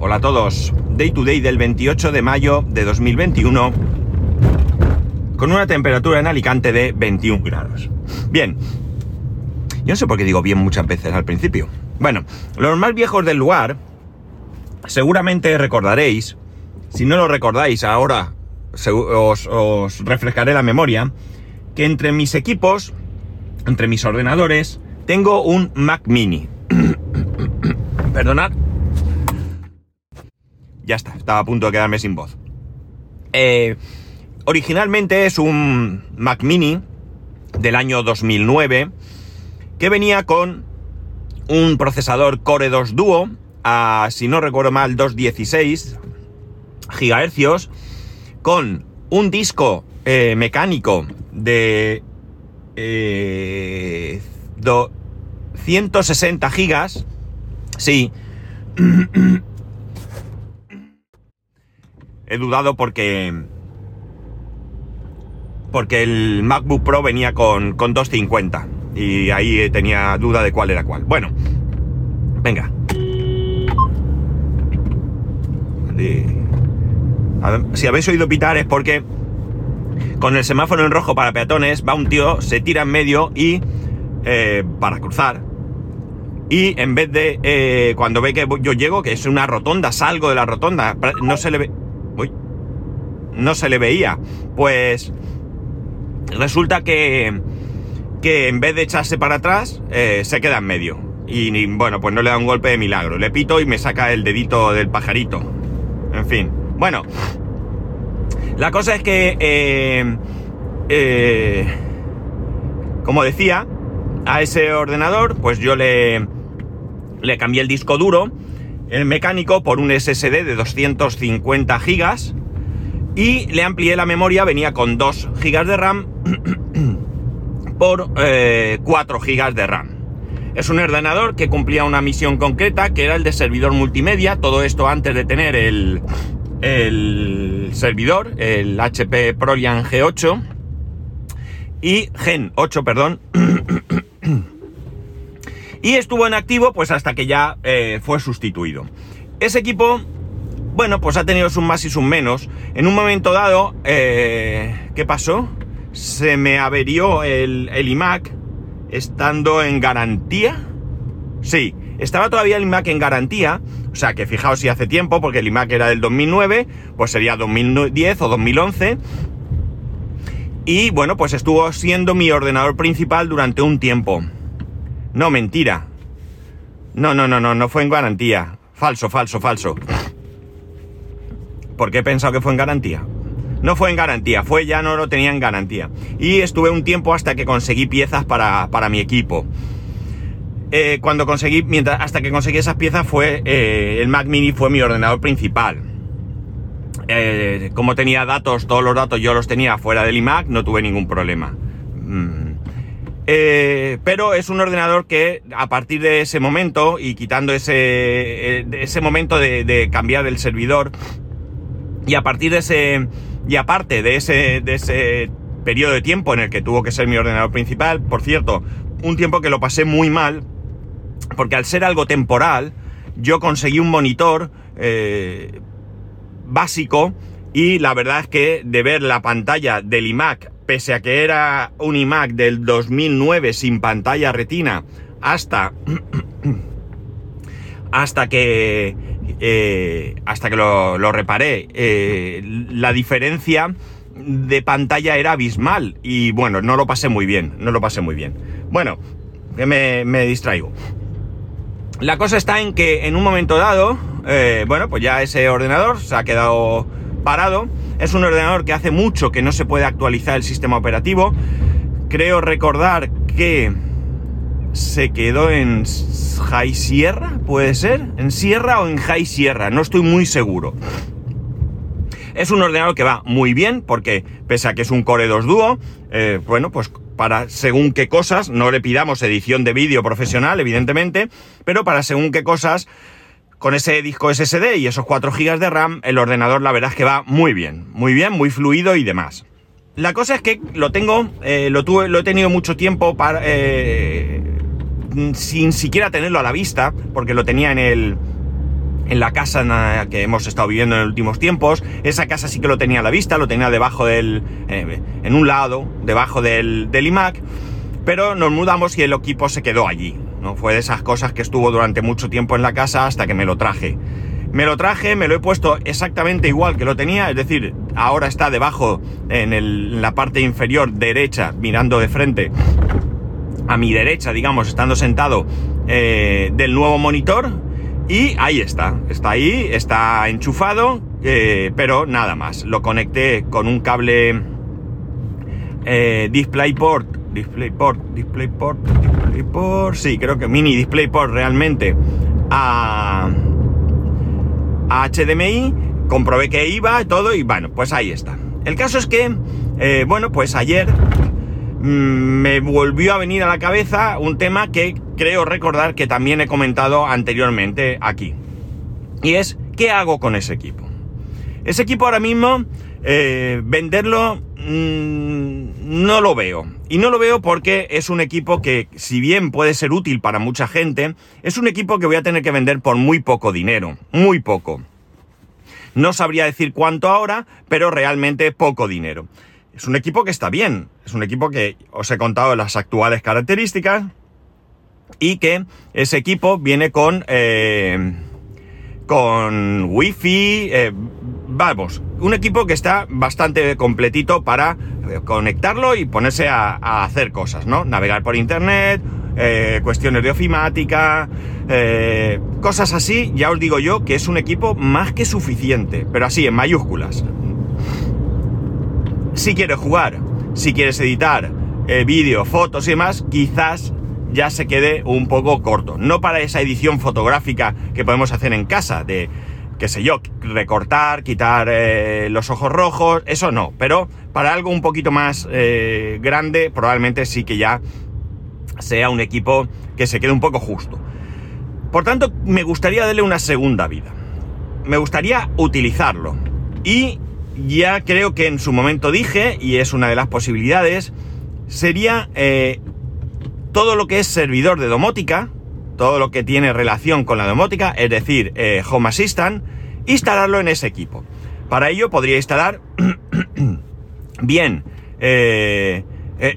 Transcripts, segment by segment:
Hola a todos. Day to day del 28 de mayo de 2021 con una temperatura en Alicante de 21 grados. Bien. Yo no sé por qué digo bien muchas veces al principio. Bueno, los más viejos del lugar seguramente recordaréis, si no lo recordáis ahora os, os refrescaré la memoria, que entre mis equipos, entre mis ordenadores, tengo un Mac mini. Perdonad. Ya está, estaba a punto de quedarme sin voz. Eh, originalmente es un Mac mini del año 2009 que venía con un procesador Core 2 Duo a, si no recuerdo mal, 216 GHz con un disco eh, mecánico de eh, 160 gigas. Sí. He dudado porque... Porque el MacBook Pro venía con, con 250. Y ahí tenía duda de cuál era cuál. Bueno. Venga. Si habéis oído pitar es porque con el semáforo en rojo para peatones va un tío, se tira en medio y eh, para cruzar. Y en vez de eh, cuando ve que yo llego, que es una rotonda, salgo de la rotonda, no se le ve. No se le veía. Pues resulta que, que en vez de echarse para atrás, eh, se queda en medio. Y bueno, pues no le da un golpe de milagro. Le pito y me saca el dedito del pajarito. En fin. Bueno, la cosa es que, eh, eh, como decía, a ese ordenador, pues yo le, le cambié el disco duro, el mecánico, por un SSD de 250 gigas y le amplié la memoria, venía con 2 gigas de RAM por 4 eh, gigas de RAM. Es un ordenador que cumplía una misión concreta, que era el de servidor multimedia, todo esto antes de tener el, el servidor, el HP Prolian G8 y Gen 8, perdón. y estuvo en activo pues hasta que ya eh, fue sustituido. Ese equipo, bueno, pues ha tenido sus más y sus menos. En un momento dado, eh, ¿qué pasó? Se me averió el, el iMac estando en garantía. Sí, estaba todavía el iMac en garantía, o sea que fijaos si hace tiempo, porque el iMac era del 2009, pues sería 2010 o 2011. Y bueno, pues estuvo siendo mi ordenador principal durante un tiempo. No, mentira. No, no, no, no, no fue en garantía. Falso, falso, falso. ¿Por qué he pensado que fue en garantía? No fue en garantía, fue ya no lo tenía en garantía. Y estuve un tiempo hasta que conseguí piezas para, para mi equipo. Eh, cuando conseguí, mientras, hasta que conseguí esas piezas fue, eh, el Mac Mini fue mi ordenador principal. Eh, como tenía datos, todos los datos yo los tenía fuera del iMac, no tuve ningún problema. Mm. pero es un ordenador que a partir de ese momento y quitando ese, ese momento de, de, cambiar el servidor y a partir de ese y aparte de ese, de ese periodo de tiempo en el que tuvo que ser mi ordenador principal, por cierto, un tiempo que lo pasé muy mal porque al ser algo temporal, yo conseguí un monitor eh, básico y la verdad es que de ver la pantalla del iMac, pese a que era un iMac del 2009 sin pantalla retina, hasta hasta que eh, hasta que lo, lo reparé, eh, la diferencia de pantalla era abismal y bueno, no lo pasé muy bien, no lo pasé muy bien. Bueno, me, me distraigo. La cosa está en que en un momento dado, eh, bueno, pues ya ese ordenador se ha quedado parado. Es un ordenador que hace mucho que no se puede actualizar el sistema operativo. Creo recordar que se quedó en High Sierra, puede ser, en Sierra o en High Sierra, no estoy muy seguro. Es un ordenador que va muy bien porque pese a que es un Core 2 Duo, eh, bueno, pues para según qué cosas, no le pidamos edición de vídeo profesional, evidentemente, pero para según qué cosas, con ese disco SSD y esos 4 GB de RAM, el ordenador la verdad es que va muy bien, muy bien, muy fluido y demás. La cosa es que lo tengo, eh, lo, lo he tenido mucho tiempo para, eh, sin siquiera tenerlo a la vista, porque lo tenía en el, en la casa en la que hemos estado viviendo en los últimos tiempos. Esa casa sí que lo tenía a la vista, lo tenía debajo del... Eh, en un lado, debajo del, del iMac, pero nos mudamos y el equipo se quedó allí. ¿no? Fue de esas cosas que estuvo durante mucho tiempo en la casa hasta que me lo traje. Me lo traje, me lo he puesto exactamente igual que lo tenía, es decir, ahora está debajo en, el, en la parte inferior derecha, mirando de frente a mi derecha, digamos, estando sentado eh, del nuevo monitor. Y ahí está, está ahí, está enchufado, eh, pero nada más. Lo conecté con un cable eh, DisplayPort, DisplayPort, DisplayPort, DisplayPort, sí, creo que mini DisplayPort realmente a, HDMI. Comprobé que iba todo y bueno, pues ahí está. El caso es que, eh, bueno, pues ayer me volvió a venir a la cabeza un tema que creo recordar que también he comentado anteriormente aquí. Y es, ¿qué hago con ese equipo? Ese equipo ahora mismo, eh, venderlo mm, no lo veo. Y no lo veo porque es un equipo que, si bien puede ser útil para mucha gente, es un equipo que voy a tener que vender por muy poco dinero. Muy poco. No sabría decir cuánto ahora, pero realmente poco dinero. Es un equipo que está bien, es un equipo que os he contado las actuales características y que ese equipo viene con, eh, con wifi, eh, vamos, un equipo que está bastante completito para eh, conectarlo y ponerse a, hacer cosas, ¿no? Navegar por internet, cuestiones de ofimática, cosas así, ya os digo yo que es un equipo más que suficiente, pero así en mayúsculas. Si quieres jugar, si quieres editar eh, vídeo, fotos y demás, quizás ya se quede un poco corto. No para esa edición fotográfica que podemos hacer en casa, de, qué sé yo, recortar, quitar eh, los ojos rojos, eso no. Pero para algo un poquito más eh, grande, probablemente sí que ya sea un equipo que se quede un poco justo. Por tanto, me gustaría darle una segunda vida. Me gustaría utilizarlo. Y ya creo que en su momento dije, y es una de las posibilidades, sería eh, todo lo que es servidor de domótica, todo lo que tiene relación con la domótica, es decir, eh, Home Assistant, instalarlo en ese equipo. Para ello podría instalar bien eh,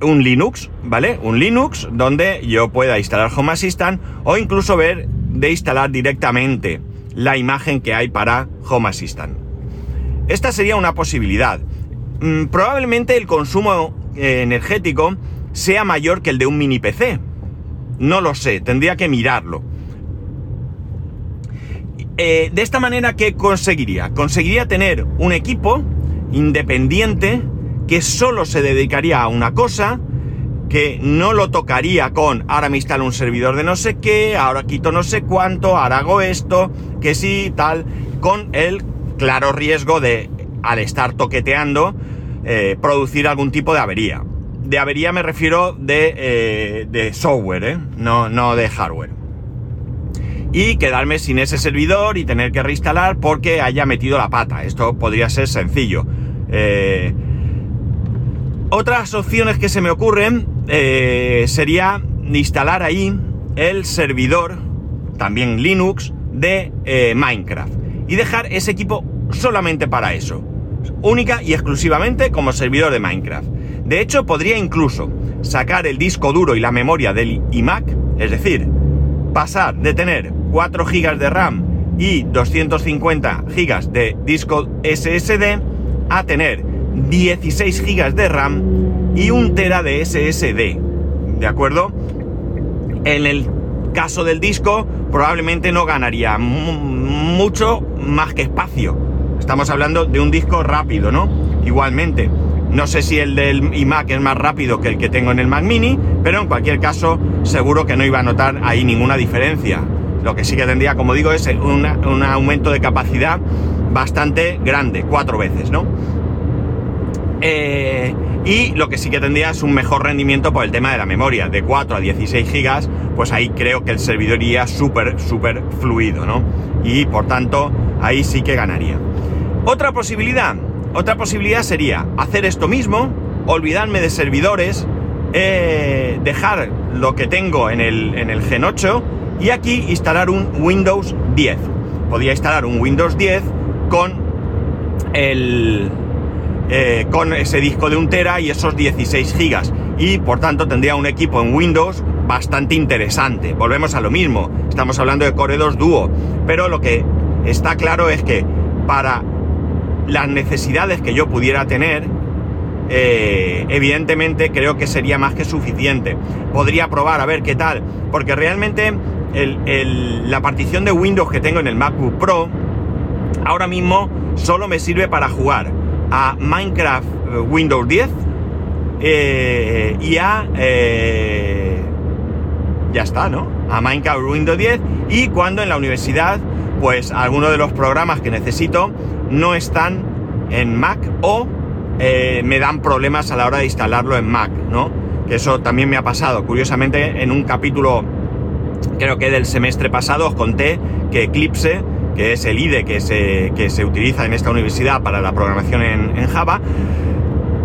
un Linux, ¿vale? Un Linux donde yo pueda instalar Home Assistant o incluso ver de instalar directamente la imagen que hay para Home Assistant. Esta sería una posibilidad. Mm, probablemente el consumo eh, energético sea mayor que el de un mini PC. No lo sé, tendría que mirarlo. Eh, de esta manera, ¿qué conseguiría? Conseguiría tener un equipo independiente que solo se dedicaría a una cosa, que no lo tocaría con ahora me instalo un servidor de no sé qué, ahora quito no sé cuánto, ahora hago esto, que sí, tal, con el claro riesgo de, al estar toqueteando, eh, producir algún tipo de avería. De avería me refiero de, eh, de software, ¿eh? no, no de hardware. Y quedarme sin ese servidor y tener que reinstalar porque haya metido la pata. Esto podría ser sencillo. otras opciones que se me ocurren sería instalar ahí el servidor, también Linux, de Minecraft y dejar ese equipo solamente para eso. Única y exclusivamente como servidor de Minecraft. De hecho, podría incluso sacar el disco duro y la memoria del iMac, es decir, pasar de tener 4 GB de RAM y 250 GB de disco SSD a tener 16 GB de RAM y 1 TB de SSD. ¿De acuerdo? En el caso del disco, probablemente no ganaría mucho más que espacio. Estamos hablando de un disco rápido, ¿no? Igualmente. No sé si el del iMac es más rápido que el que tengo en el Mac Mini, pero en cualquier caso seguro que no iba a notar ahí ninguna diferencia. Lo que sí que tendría, como digo, es un aumento de capacidad bastante grande, cuatro veces, ¿no? Eh, y lo que sí que tendría es un mejor rendimiento por el tema de la memoria, de 4 a 16 gigas, pues ahí creo que el servidor iría súper, súper fluido, ¿no? Y por tanto, ahí sí que ganaría. Otra posibilidad, otra posibilidad sería hacer esto mismo, olvidarme de servidores, eh, dejar lo que tengo en el, en el Gen 8 y aquí instalar un Windows 10. podía instalar un Windows 10 con el, eh, con ese disco de un tera y esos 16 gigas. Y por tanto tendría un equipo en Windows bastante interesante. Volvemos a lo mismo, estamos hablando de Core 2 Duo, pero lo que está claro es que para las necesidades que yo pudiera tener, eh, evidentemente creo que sería más que suficiente. Podría probar a ver qué tal, porque realmente la partición de Windows que tengo en el MacBook Pro ahora mismo solo me sirve para jugar a Minecraft eh, Windows 10 eh, y a... ya está, ¿no? A Minecraft Windows 10 y cuando en la universidad pues algunos de los programas que necesito no están en Mac o eh, me dan problemas a la hora de instalarlo en Mac, ¿no? Que eso también me ha pasado. Curiosamente, en un capítulo, creo que del semestre pasado, os conté que Eclipse, que es el IDE que se, que se utiliza en esta universidad para la programación en, Java,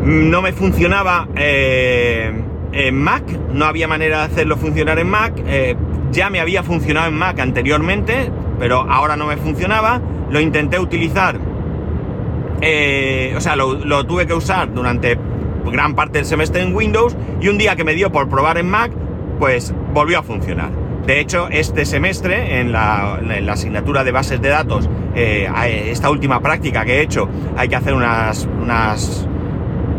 no me funcionaba eh, en Mac, no había manera de hacerlo funcionar en Mac. Eh, ya me había funcionado en Mac anteriormente, pero ahora no me funcionaba. Lo intenté utilizar eh, o sea, lo, tuve que usar durante gran parte del semestre en Windows y un día que me dio por probar en Mac, pues volvió a funcionar. De hecho, este semestre, en la, asignatura de bases de datos, eh, esta última práctica que he hecho, hay que hacer unas,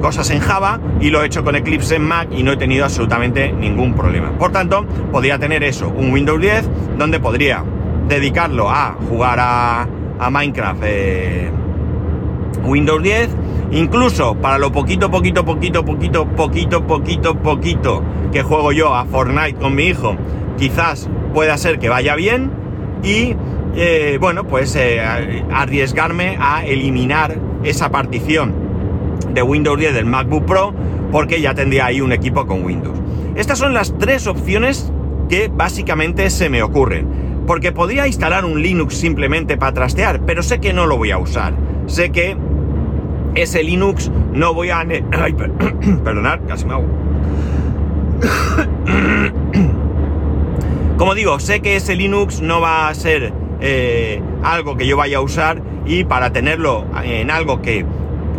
cosas en Java y lo he hecho con Eclipse en Mac y no he tenido absolutamente ningún problema. Por tanto, podría tener eso, un Windows 10, donde podría dedicarlo a jugar a, Minecraft. Eh, Windows 10, incluso para lo poquito, poquito, poquito, poquito, poquito, poquito, poquito que juego yo a Fortnite con mi hijo, quizás pueda ser que vaya bien y eh, bueno, pues eh, arriesgarme a eliminar esa partición de Windows 10 del MacBook Pro porque ya tendría ahí un equipo con Windows. Estas son las tres opciones que básicamente se me ocurren. Porque podría instalar un Linux simplemente para trastear, pero sé que no lo voy a usar. Sé que ese Linux no voy a... Perdonad, casi me hago. Como digo, sé que ese Linux no va a ser eh, algo que yo vaya a usar y para tenerlo en algo que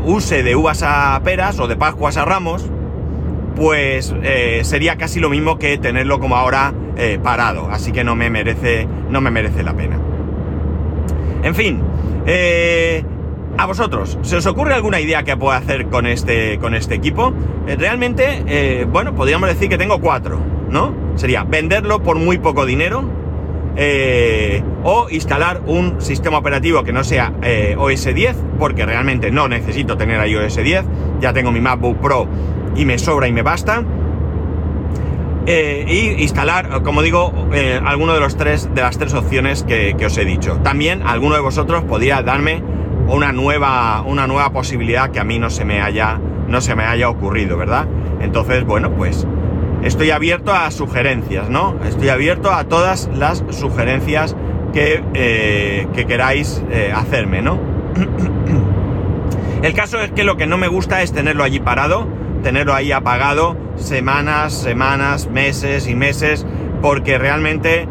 use de uvas a peras o de pascuas a ramos, pues eh, sería casi lo mismo que tenerlo como ahora eh, parado. Así que no me merece, no me merece la pena. En fin, a vosotros, ¿se os ocurre alguna idea que pueda hacer con este, con este equipo? Realmente, bueno, podríamos decir que tengo cuatro, ¿no? Sería venderlo por muy poco dinero eh, o instalar un sistema operativo que no sea OS 10, porque realmente no necesito tener ahí OS 10, ya tengo mi MacBook Pro y me sobra y me basta. y instalar, como digo, alguno de los tres de las tres opciones que, que os he dicho. También alguno de vosotros podría darme una nueva, una nueva posibilidad que a mí no se me haya, no se me haya ocurrido, ¿verdad? Entonces, bueno, pues estoy abierto a sugerencias, ¿no? Estoy abierto a todas las sugerencias que, eh, que queráis eh, hacerme, ¿no? El caso es que lo que no me gusta es tenerlo allí parado, tenerlo ahí apagado semanas, semanas, meses y meses, porque realmente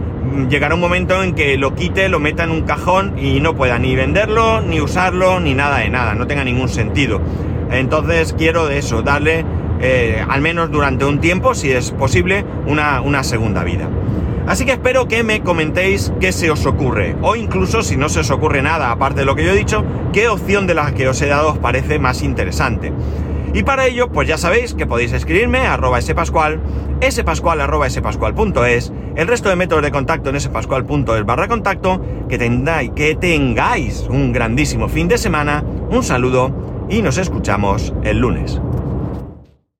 llegará un momento en que lo quite, lo meta en un cajón y no pueda ni venderlo, ni usarlo, ni nada de nada, no tenga ningún sentido. Entonces quiero de eso, darle eh, al menos durante un tiempo, si es posible, una, segunda vida. Así que espero que me comentéis qué se os ocurre, o incluso si no se os ocurre nada, aparte de lo que yo he dicho, qué opción de las que os he dado os parece más interesante. Y para ello, pues ya sabéis que podéis escribirme a arroba spascual, spascual arroba spascual.es, el resto de métodos de contacto en spascual.es barra contacto, que que tengáis un grandísimo fin de semana, un saludo y nos escuchamos el lunes.